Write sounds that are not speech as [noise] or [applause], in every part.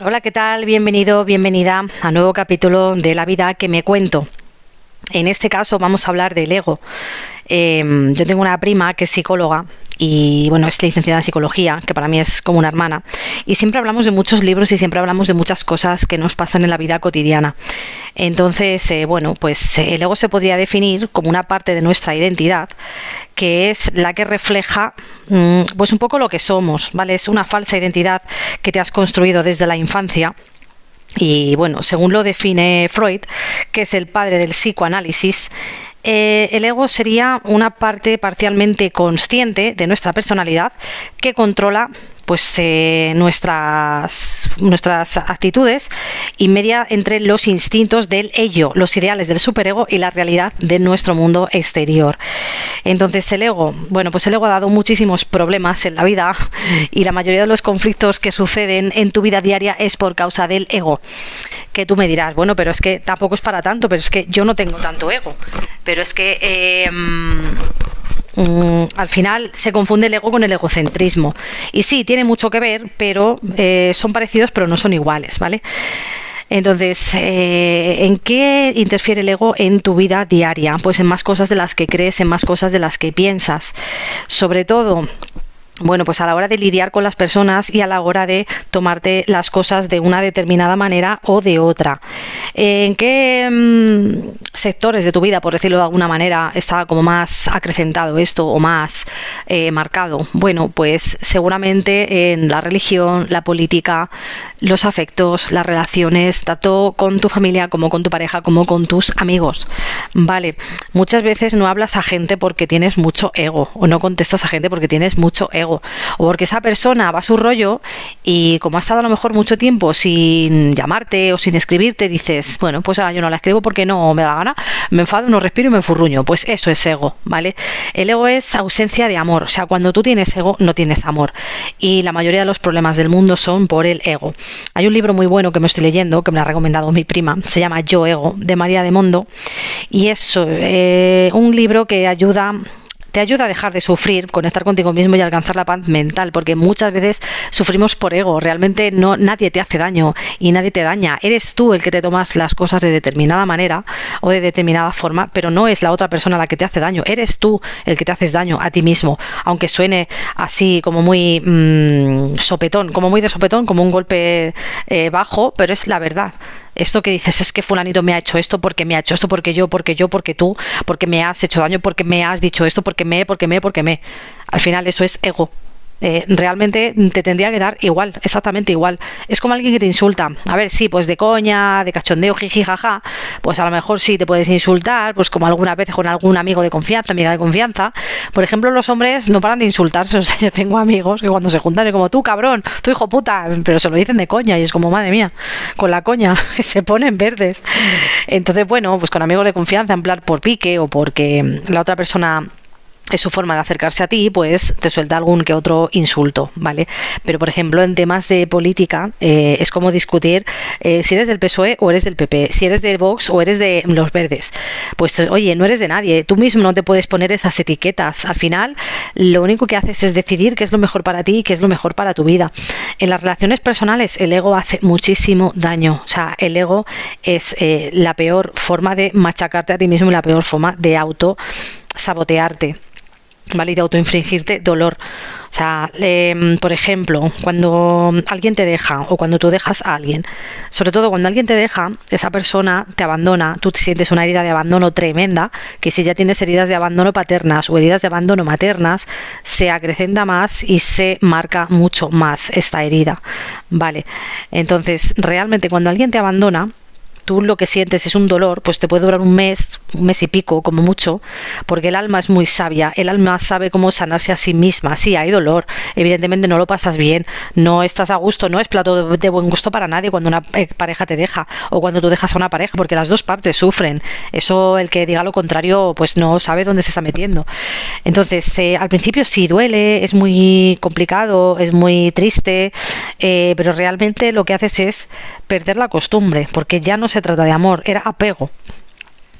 Hola, ¿qué tal? Bienvenido, bienvenida a nuevo capítulo de La vida que me cuento. En este caso vamos a hablar del ego. Em, yo tengo una prima que es psicóloga y bueno, es licenciada en psicología, que para mí es como una hermana. Y siempre hablamos de muchos libros y siempre hablamos de muchas cosas que nos pasan en la vida cotidiana. Entonces, eh, bueno, pues eh, el ego se podría definir como una parte de nuestra identidad que es la que refleja mm, pues un poco lo que somos, ¿vale? Es una falsa identidad que te has construido desde la infancia. Y bueno, según lo define Freud, que es el padre del psicoanálisis, eh, el ego sería una parte parcialmente consciente de nuestra personalidad que controla pues eh, nuestras nuestras actitudes y media entre los instintos del ello, los ideales del superego y la realidad de nuestro mundo exterior. Entonces el ego, bueno, pues el ego ha dado muchísimos problemas en la vida [laughs] y la mayoría de los conflictos que suceden en tu vida diaria es por causa del ego. Que tú me dirás, bueno, pero es que tampoco es para tanto, pero es que yo no tengo tanto ego. Pero es que eh, Mm, al final se confunde el ego con el egocentrismo. Y sí, tiene mucho que ver, pero eh, son parecidos, pero no son iguales, ¿vale? Entonces, eh, ¿en qué interfiere el ego en tu vida diaria? Pues en más cosas de las que crees, en más cosas de las que piensas. Sobre todo, bueno, pues a la hora de lidiar con las personas y a la hora de tomarte las cosas de una determinada manera o de otra. ¿En qué mm, sectores de tu vida, por decirlo de alguna manera, está como más acrecentado esto o más eh, marcado? Bueno, pues seguramente en la religión, la política, los afectos, las relaciones, tanto con tu familia como con tu pareja, como con tus amigos. Vale, muchas veces no hablas a gente porque tienes mucho ego o no contestas a gente porque tienes mucho ego o porque esa persona va a su rollo y como ha estado a lo mejor mucho tiempo sin llamarte o sin escribirte, dices, bueno, pues ahora yo no la escribo porque no me da la gana, me enfado, no respiro y me furruño. Pues eso es ego, ¿vale? El ego es ausencia de amor, o sea, cuando tú tienes ego no tienes amor. Y la mayoría de los problemas del mundo son por el ego. Hay un libro muy bueno que me estoy leyendo, que me ha recomendado mi prima, se llama Yo Ego, de María de Mondo, y es eh, un libro que ayuda te ayuda a dejar de sufrir, conectar contigo mismo y alcanzar la paz mental, porque muchas veces sufrimos por ego, realmente no nadie te hace daño y nadie te daña, eres tú el que te tomas las cosas de determinada manera o de determinada forma, pero no es la otra persona la que te hace daño, eres tú el que te haces daño a ti mismo, aunque suene así como muy mm, sopetón, como muy de sopetón, como un golpe eh, bajo, pero es la verdad esto que dices es que fulanito me ha hecho esto porque me ha hecho esto porque yo, porque yo, porque tú, porque me has hecho daño, porque me has dicho esto, porque me, porque me, porque me. Al final eso es ego. Eh, realmente te tendría que dar igual, exactamente igual. Es como alguien que te insulta. A ver, sí, pues de coña, de cachondeo, jiji, jaja, pues a lo mejor sí te puedes insultar, pues como alguna vez con algún amigo de confianza, amiga de confianza. Por ejemplo, los hombres no paran de insultarse. [laughs] O sea, yo tengo amigos que cuando se juntan es como tú, cabrón, tu hijo puta, pero se lo dicen de coña y es como, madre mía, con la coña [laughs] se ponen verdes. Entonces, bueno, pues con amigos de confianza, en plan por pique o porque la otra persona es su forma de acercarse a ti, pues te suelta algún que otro insulto, ¿vale? Pero, por ejemplo, en temas de política eh, es como discutir eh, si eres del PSOE o eres del PP, si eres de Vox o eres de los verdes. Pues, oye, no eres de nadie, tú mismo no te puedes poner esas etiquetas. Al final, lo único que haces es decidir qué es lo mejor para ti y qué es lo mejor para tu vida. En las relaciones personales, el ego hace muchísimo daño. O sea, el ego es eh, la peor forma de machacarte a ti mismo y la peor forma de auto sabotearte. ¿Vale? Y de autoinfringirte dolor. O sea, em, por ejemplo, cuando alguien te deja o cuando tú dejas a alguien, sobre todo cuando alguien te deja, esa persona te abandona, tú te sientes una herida de abandono tremenda, que si ya tienes heridas de abandono paternas o heridas de abandono maternas, se acrecenta más y se marca mucho más esta herida, ¿vale? Entonces, realmente cuando alguien te abandona, tú lo que sientes es un dolor, pues te puede durar un mes, un mes y pico, como mucho, porque el alma es muy sabia, el alma sabe cómo sanarse a sí misma. Sí, hay dolor, evidentemente no lo pasas bien, no estás a gusto, no es plato de, buen gusto para nadie cuando una eh, pareja te deja o cuando tú dejas a una pareja, porque las dos partes sufren. Eso, el que diga lo contrario, pues no sabe dónde se está metiendo. Entonces, eh, al principio sí duele, es muy complicado, es muy triste, eh, pero realmente lo que haces es perder la costumbre, porque ya no se trata de amor, era apego.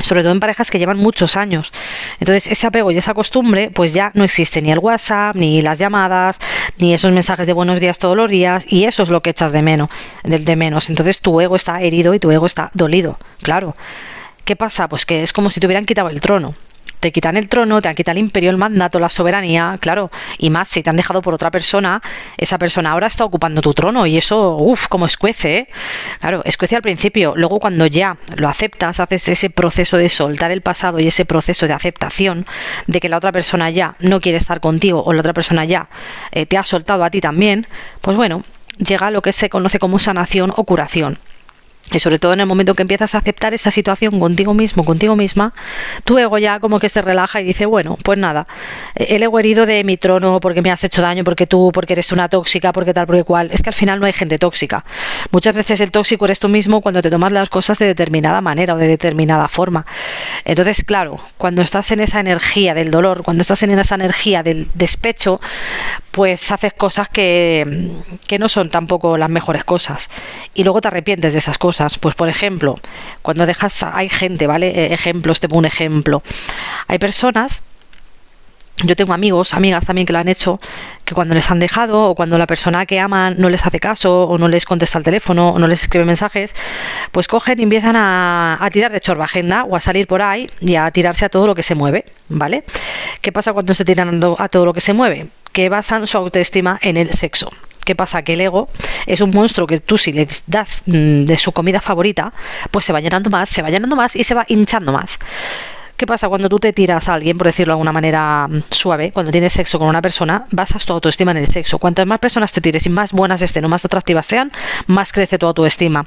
sobre todo en parejas que llevan muchos años. Entonces, ese apego y esa costumbre, pues ya no existe ni el WhatsApp, ni las llamadas, ni esos mensajes de buenos días todos los días, y eso es lo que echas de menos, de menos. Entonces, tu ego está herido y tu ego está dolido, claro. ¿Qué pasa? Pues que es como si te hubieran quitado el trono te quitan el trono, te quitan el imperio, el mandato, la soberanía, claro, y más si te han dejado por otra persona, esa persona ahora está ocupando tu trono y eso, uff, como escuece, ¿eh? Claro, escuece al principio, luego cuando ya lo aceptas, haces ese proceso de soltar el pasado y ese proceso de aceptación de que la otra persona ya no quiere estar contigo o la otra persona ya eh, te ha soltado a ti también, pues bueno, llega lo que se conoce como sanación o curación. Y sobre todo en el momento que empiezas a aceptar esa situación contigo mismo, contigo misma, tu ego ya como que se relaja y dice, bueno, pues nada, el ego herido de mi trono porque me has hecho daño, porque tú, porque eres una tóxica, porque tal, porque cual. Es que al final no hay gente tóxica. Muchas veces el tóxico eres tú mismo cuando te tomas las cosas de determinada manera o de determinada forma. Entonces, claro, cuando estás en esa energía del dolor, cuando estás en esa energía del despecho, pues haces cosas que, que no son tampoco las mejores cosas. Y luego te arrepientes de esas cosas pues por ejemplo, cuando dejas, hay gente, ¿vale? Eh, ejemplos, te pongo un ejemplo. Hay personas yo tengo amigos, amigas también que lo han hecho, que cuando les han dejado o cuando la persona que aman no les hace caso o no les contesta el teléfono o no les escribe mensajes, pues cogen y empiezan a, a tirar de chorba agenda o a salir por ahí y a tirarse a todo lo que se mueve, ¿vale? ¿Qué pasa cuando se tiran a todo lo que se mueve? Que basan su autoestima en el sexo. ¿Qué pasa? Que el ego es un monstruo que tú si le das mm, de su comida favorita, pues se va llenando más, se va llenando más y se va hinchando más. ¿Qué pasa cuando tú te tiras a alguien, por decirlo de alguna manera mm, suave, cuando tienes sexo con una persona, basas tu autoestima en el sexo? Cuantas más personas te tires y más buenas estén o más atractivas sean, más crece tu autoestima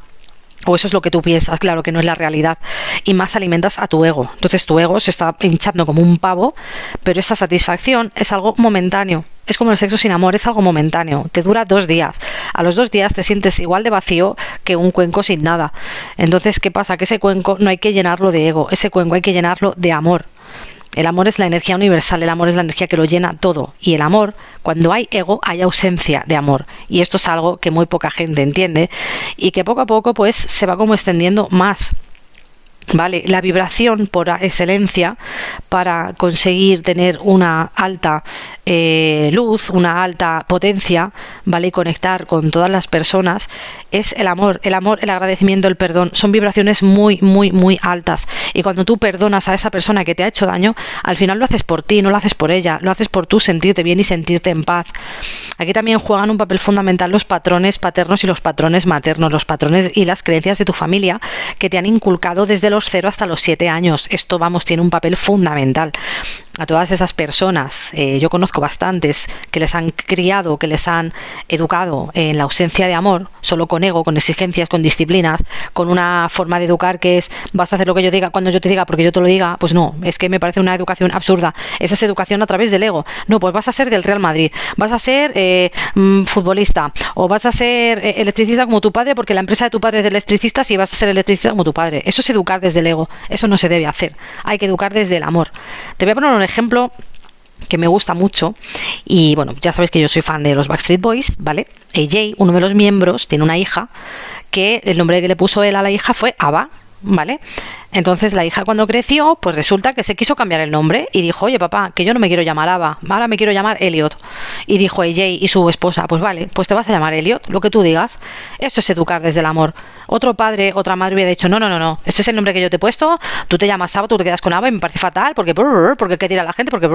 o eso es lo que tú piensas, claro que no es la realidad, y más alimentas a tu ego. Entonces tu ego se está hinchando como un pavo, pero esa satisfacción es algo momentáneo. Es como el sexo sin amor, es algo momentáneo, te dura dos días. A los dos días te sientes igual de vacío que un cuenco sin nada. Entonces, ¿qué pasa? Que ese cuenco no hay que llenarlo de ego, ese cuenco hay que llenarlo de amor. El amor es la energía universal, el amor es la energía que lo llena todo. Y el amor, cuando hay ego, hay ausencia de amor. Y esto es algo que muy poca gente entiende y que poco a poco pues se va como extendiendo más. ¿Vale? La vibración por excelencia para conseguir tener una alta eh, luz, una alta potencia, ¿vale? Y conectar con todas las personas es el amor, el amor, el agradecimiento, el perdón. Son vibraciones muy, muy, muy altas. Y cuando tú perdonas a esa persona que te ha hecho daño, al final lo haces por ti, no lo haces por ella, lo haces por tú sentirte bien y sentirte en paz. Aquí también juegan un papel fundamental los patrones paternos y los patrones maternos, los patrones y las creencias de tu familia que te han inculcado desde los 0 hasta los 7 años. Esto, vamos, tiene un papel fundamental. A todas esas personas, eh, yo conozco bastantes que les han criado, que les han educado en la ausencia de amor, solo con ego, con exigencias, con disciplinas, con una forma de educar que es vas a hacer lo que yo diga cuando yo te diga porque yo te lo diga, pues no, es que me parece una educación absurda. Esa es educación a través del ego. No, pues vas a ser del Real Madrid, vas a ser eh, mm, futbolista o vas a ser eh, electricista como tu padre porque la empresa de tu padre es de electricistas y vas a ser electricista como tu padre. Eso es educar desde el ego. Eso no se debe hacer. Hay que educar desde el amor. Te voy a poner un ejemplo que me gusta mucho y bueno, ya sabéis que yo soy fan de los Backstreet Boys, ¿vale? AJ, uno de los miembros, tiene una hija que el nombre que le puso él a la hija fue Ava, ¿vale? Entonces la hija cuando creció, pues resulta que se quiso cambiar el nombre y dijo, oye papá, que yo no me quiero llamar Ava, ahora me quiero llamar Elliot. Y dijo AJ y su esposa, pues vale, pues te vas a llamar Elliot, lo que tú digas. Eso es educar desde el amor. Otro padre, otra madre hubiera dicho, no, no, no, no, este es el nombre que yo te he puesto, tú te llamas Ava, tú te quedas con Ava y me parece fatal porque, porque qué dirá la gente, porque...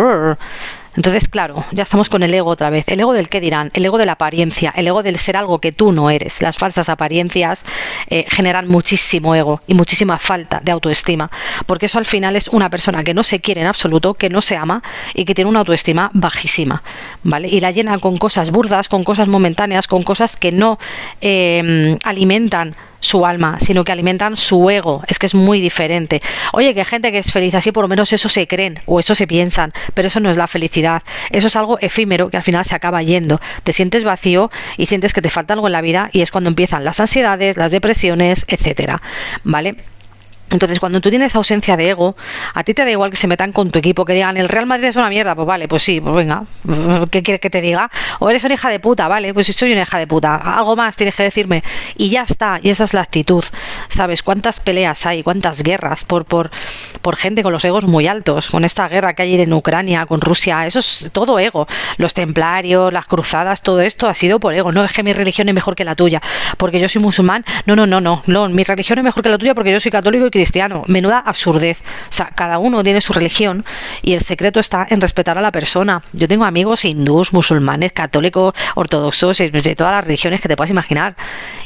Entonces, claro, ya estamos con el ego otra vez. El ego del qué dirán, el ego de la apariencia, el ego del ser algo que tú no eres. Las falsas apariencias eh, generan muchísimo ego y muchísima falta de autoestima, porque eso al final es una persona que no se quiere en absoluto, que no se ama y que tiene una autoestima bajísima, ¿vale? Y la llena con cosas burdas, con cosas momentáneas, con cosas que no eh, alimentan su alma, sino que alimentan su ego. Es que es muy diferente. Oye, que gente que es feliz así, por lo menos eso se creen o eso se piensan, pero eso no es la felicidad. Eso es algo efímero que al final se acaba yendo. Te sientes vacío y sientes que te falta algo en la vida y es cuando empiezan las ansiedades, las depresiones, etcétera. ¿Vale? Entonces, cuando tú tienes ausencia de ego, a ti te da igual que se metan con tu equipo, que digan, el Real Madrid es una mierda, pues vale, pues sí, pues venga, ¿qué quieres que te diga? O eres una hija de puta, vale, pues si soy una hija de puta, algo más tienes que decirme. Y ya está, y esa es la actitud. ¿sabes? ¿Cuántas peleas hay? ¿Cuántas guerras por, por, por gente con los egos muy altos? Con esta guerra que hay en Ucrania, con Rusia, eso es todo ego. Los templarios, las cruzadas, todo esto ha sido por ego. No es que mi religión es mejor que la tuya, porque yo soy musulmán. No, no, no, no. no mi religión es mejor que la tuya porque yo soy católico y cristiano. Menuda absurdez. O sea, cada uno tiene su religión y el secreto está en respetar a la persona. Yo tengo amigos hindús, musulmanes, católicos, ortodoxos, de todas las religiones que te puedas imaginar.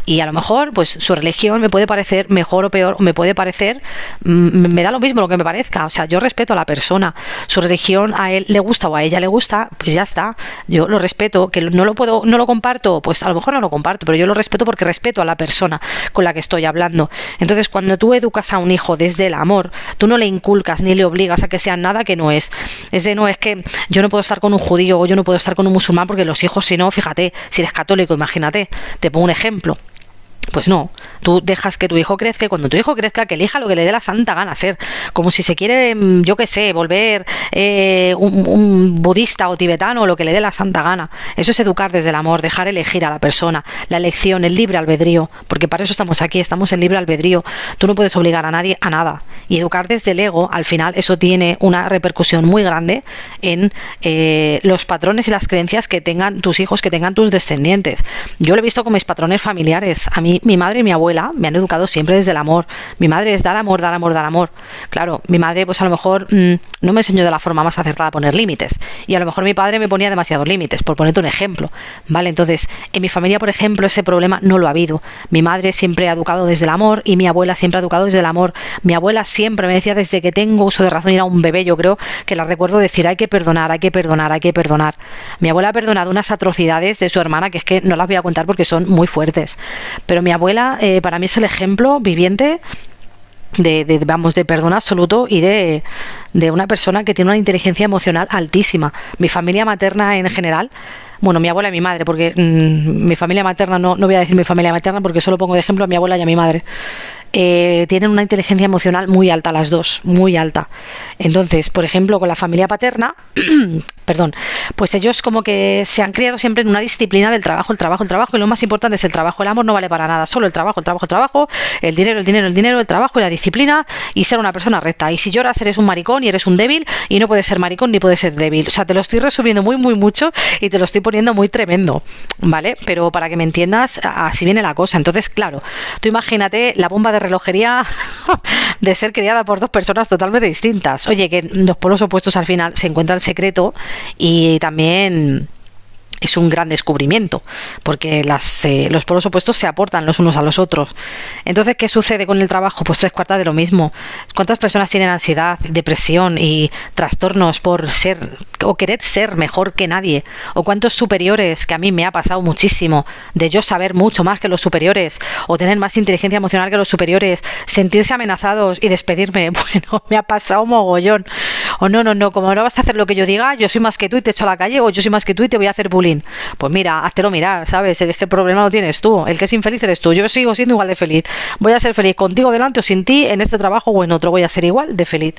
Y a lo mejor, pues su religión me puede parecer mejor o peor, o me puede parecer, mm, me da lo mismo lo que me parezca. O sea, yo respeto a la persona. Su religión a él le gusta o a ella le gusta, pues ya está. Yo lo respeto. Que no lo puedo, no lo comparto, pues a lo mejor no lo comparto, pero yo lo respeto porque respeto a la persona con la que estoy hablando. Entonces, cuando tú educas a un hijo desde el amor, tú no le inculcas ni le obligas a que sea nada que no es. Es de no, es que yo no puedo estar con un judío o yo no puedo estar con un musulmán porque los hijos, si no, fíjate, si eres católico, imagínate, te pongo un ejemplo. Pues no, tú dejas que tu hijo crezca y cuando tu hijo crezca que elija lo que le dé la santa gana ser. Como si se quiere, mm, yo qué sé, volver eh, un, budista o tibetano o lo que le dé la santa gana. Eso es educar desde el amor, dejar elegir a la persona, la elección, el libre albedrío, porque para eso estamos aquí, estamos en libre albedrío. Tú no puedes obligar a nadie a nada. Y educar desde el ego, al final, eso tiene una repercusión muy grande en eh, los patrones y las creencias que tengan tus hijos, que tengan tus descendientes. Yo lo he visto con mis patrones familiares. A mí mi madre y mi abuela me han educado siempre desde el amor. Mi madre es dar amor, dar amor, dar amor. Claro, mi madre pues a lo mejor mm, no me enseñó de la forma más acertada a poner límites. Y a lo mejor mi padre me ponía demasiados límites, por ponerte un ejemplo. ¿Vale? Entonces, en mi familia, por ejemplo, ese problema no lo ha habido. Mi madre siempre ha educado desde el amor y mi abuela siempre ha educado desde el amor. Mi abuela siempre me decía desde que tengo uso de razón y era un bebé, yo creo que la recuerdo decir hay que perdonar, hay que perdonar, hay que perdonar. Mi abuela ha perdonado unas atrocidades de su hermana que es que no las voy a contar porque son muy fuertes. Pero mi abuela eh, para mí es el ejemplo viviente de, vamos de perdón absoluto y de, de, una persona que tiene una inteligencia emocional altísima. Mi familia materna en general, bueno, mi abuela y mi madre, porque mm, mi familia materna no, no voy a decir mi familia materna porque solo pongo de ejemplo a mi abuela y a mi madre. Eh, tienen una inteligencia emocional muy alta las dos, muy alta. Entonces, por ejemplo, con la familia paterna, [clears throat] perdón, pues ellos como que se han criado siempre en una disciplina del trabajo, el trabajo, el trabajo, y lo más importante es el trabajo. El amor no vale para nada, solo el trabajo, el trabajo, el trabajo, el dinero, el dinero, el dinero, el trabajo y la disciplina y ser una persona recta. Y si lloras eres un maricón y eres un débil y no puedes ser maricón ni puedes ser débil. O sea, te lo estoy resumiendo muy, muy mucho y te lo estoy poniendo muy tremendo, ¿vale? Pero para que me entiendas, así viene la cosa. Entonces, claro, tú imagínate la bomba de relojería de ser criada por dos personas totalmente distintas. Oye, que los polos opuestos al final se encuentran secreto y también es un gran descubrimiento, porque las, eh, los polos opuestos se aportan los unos a los otros. Entonces, ¿qué sucede con el trabajo? Pues tres cuartas de lo mismo. ¿Cuántas personas tienen ansiedad, depresión y trastornos por ser o querer ser mejor que nadie? ¿O cuántos superiores, que a mí me ha pasado muchísimo, de yo saber mucho más que los superiores, o tener más inteligencia emocional que los superiores, sentirse amenazados y despedirme? [laughs] Bueno, me ha pasado mogollón. O no, no, no, como no vas a hacer lo que yo diga, yo soy más que tú y te echo a la calle, o yo soy más que tú y te voy a hacer bullying. Pues mira, háztelo mirar, ¿sabes? Es que el problema lo tienes tú. El que es infeliz eres tú. Yo sigo siendo igual de feliz. Voy a ser feliz contigo delante o sin ti, en este trabajo o en otro. Voy a ser igual de feliz.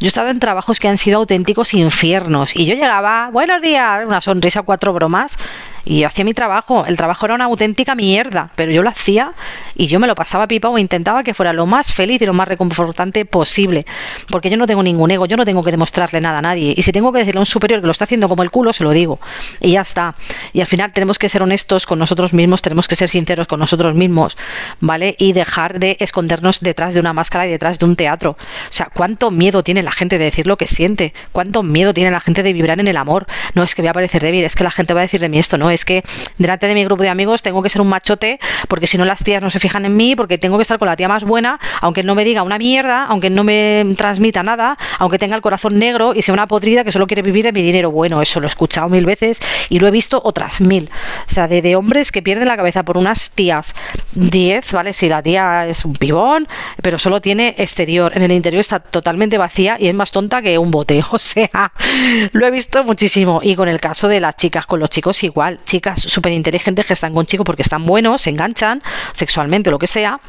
Yo he estado en trabajos que han sido auténticos infiernos. Y yo llegaba, buenos días, una sonrisa, cuatro bromas y yo hacía mi trabajo. El trabajo era una auténtica mierda, pero yo lo hacía y yo me lo pasaba pipa o intentaba que fuera lo más feliz y lo más reconfortante posible. Porque yo no tengo ningún ego, yo no tengo que demostrarle nada a nadie. Y si tengo que decirle a un superior que lo está haciendo como el culo, se lo digo. Y ya está. Y al final tenemos que ser honestos con nosotros mismos, tenemos que ser sinceros con nosotros mismos, ¿vale? Y dejar de escondernos detrás de una máscara y detrás de un teatro. O sea, ¿cuánto miedo tiene la gente de decir lo que siente? ¿Cuánto miedo tiene la gente de vibrar en el amor? No es que voy a parecer débil, es que la gente va a decir de mí esto, no es que delante de mi grupo de amigos tengo que ser un machote porque si no las tías no se fijan en mí, porque tengo que estar con la tía más buena, aunque no me diga una mierda, aunque no me transmita nada, aunque tenga el corazón negro y sea una podrida que solo quiere vivir de mi dinero. Bueno, eso lo he escuchado mil veces y lo he visto otras mil. O sea, de, de hombres que pierden la cabeza por unas tías. Diez, ¿vale? Si la tía es un pibón, pero solo tiene exterior. En el interior está totalmente vacía y es más tonta que un bote. [laughs] O sea, lo he visto muchísimo. Y con el caso de las chicas, con los chicos igual. Chicas súper inteligentes que están con chicos porque están buenos, se enganchan sexualmente lo que sea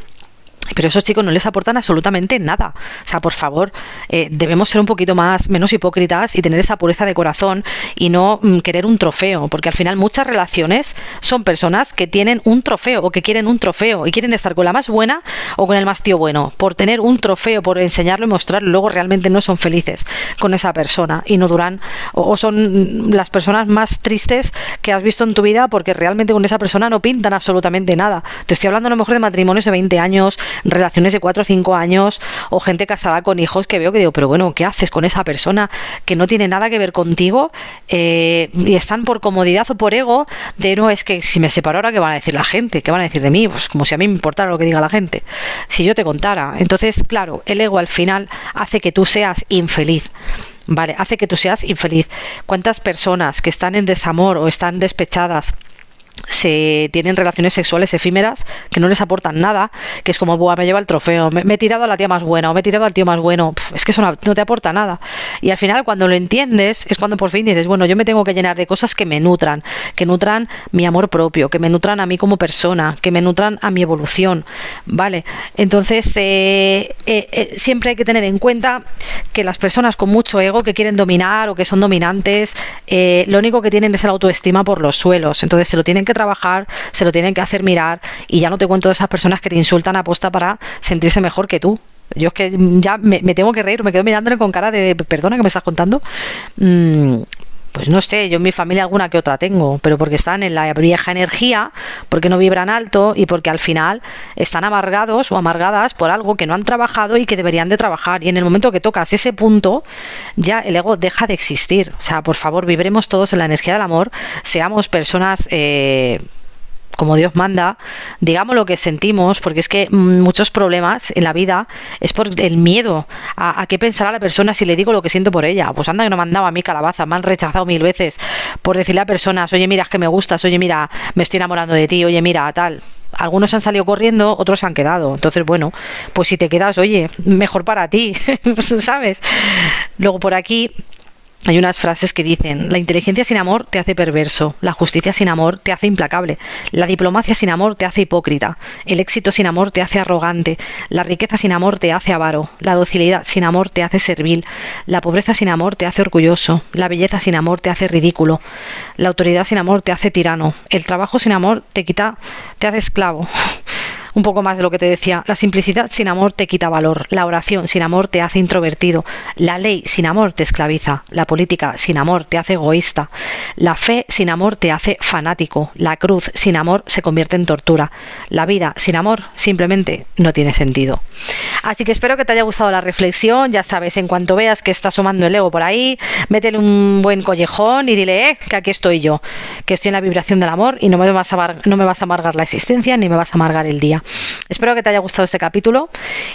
pero esos chicos no les aportan absolutamente nada. O sea, por favor, eh, debemos ser un poquito más, menos hipócritas y tener esa pureza de corazón y no mm, querer un trofeo, porque al final muchas relaciones son personas que tienen un trofeo o que quieren un trofeo y quieren estar con la más buena o con el más tío bueno. Por tener un trofeo, por enseñarlo y mostrarlo, luego realmente no son felices con esa persona y no duran o, son las personas más tristes que has visto en tu vida porque realmente con esa persona no pintan absolutamente nada. Te estoy hablando a lo mejor de matrimonios de 20 años, relaciones de 4 o 5 años o gente casada con hijos que veo que digo, pero bueno, ¿qué haces con esa persona que no tiene nada que ver contigo eh, y están por comodidad o por ego de no, es que si me separo ahora, ¿qué van a decir la gente? ¿Qué van a decir de mí? Pues como si a mí me importara lo que diga la gente. Si yo te contara. Entonces, claro, el ego al final hace que tú seas infeliz. Vale, hace que tú seas infeliz. ¿Cuántas personas que están en desamor o están despechadas se tienen relaciones sexuales efímeras que no les aportan nada, que es como, Buah, me lleva el trofeo, me, he tirado a la tía más buena o me he tirado al tío más bueno, es que eso no, te aporta nada. Y al final cuando lo entiendes es cuando por fin dices, bueno, yo me tengo que llenar de cosas que me nutran, que nutran mi amor propio, que me nutran a mí como persona, que me nutran a mi evolución, ¿vale? Entonces eh, eh, eh, siempre hay que tener en cuenta que las personas con mucho ego que quieren dominar o que son dominantes, lo único que tienen es la autoestima por los suelos, entonces se lo tienen que trabajar, se lo tienen que hacer mirar y ya no te cuento de esas personas que te insultan a posta para sentirse mejor que tú. Yo es que ya me, tengo que reír, me quedo mirándole con cara de perdona que me estás contando. Mm, pues no sé, yo en mi familia alguna que otra tengo, pero porque están en la vieja energía, porque no vibran alto y porque al final están amargados o amargadas por algo que no han trabajado y que deberían de trabajar. Y en el momento que tocas ese punto, ya el ego deja de existir. O sea, por favor, vibremos todos en la energía del amor, seamos personas... Eh, como Dios manda, digamos lo que sentimos, porque es que muchos problemas en la vida es por el miedo a, qué pensará la persona si le digo lo que siento por ella. Pues anda que no me han dado a mí calabaza, me han rechazado mil veces por decirle a personas, oye, mira, es que me gustas, oye, mira, me estoy enamorando de ti, oye, mira, tal. Algunos han salido corriendo, otros han quedado. Entonces, bueno, pues si te quedas, oye, mejor para ti, [laughs] ¿sabes? Luego por aquí hay unas frases que dicen, la inteligencia sin amor te hace perverso, la justicia sin amor te hace implacable, la diplomacia sin amor te hace hipócrita, el éxito sin amor te hace arrogante, la riqueza sin amor te hace avaro, la docilidad sin amor te hace servil, la pobreza sin amor te hace orgulloso, la belleza sin amor te hace ridículo, la autoridad sin amor te hace tirano, el trabajo sin amor te quita, te hace esclavo un poco más de lo que te decía. La simplicidad sin amor te quita valor. La oración sin amor te hace introvertido. La ley sin amor te esclaviza. La política sin amor te hace egoísta. La fe sin amor te hace fanático. La cruz sin amor se convierte en tortura. La vida sin amor simplemente no tiene sentido. Así que espero que te haya gustado la reflexión. Ya sabes, en cuanto veas que está sumando el ego por ahí, métele un buen collejón y dile, eh, que aquí estoy yo, que estoy en la vibración del amor y no me vas a, no me vas a amargar la existencia ni me vas a amargar el día. Espero que te haya gustado este capítulo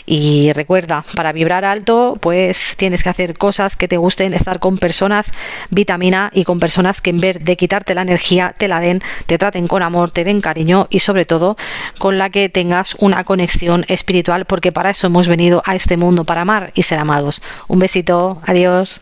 y recuerda, para vibrar alto, pues tienes que hacer cosas que te gusten, estar con personas vitamina y con personas que en vez de quitarte la energía, te la den, te traten con amor, te den cariño y sobre todo con la que tengas una conexión espiritual, porque para eso hemos venido a este mundo, para amar y ser amados. Un besito, adiós.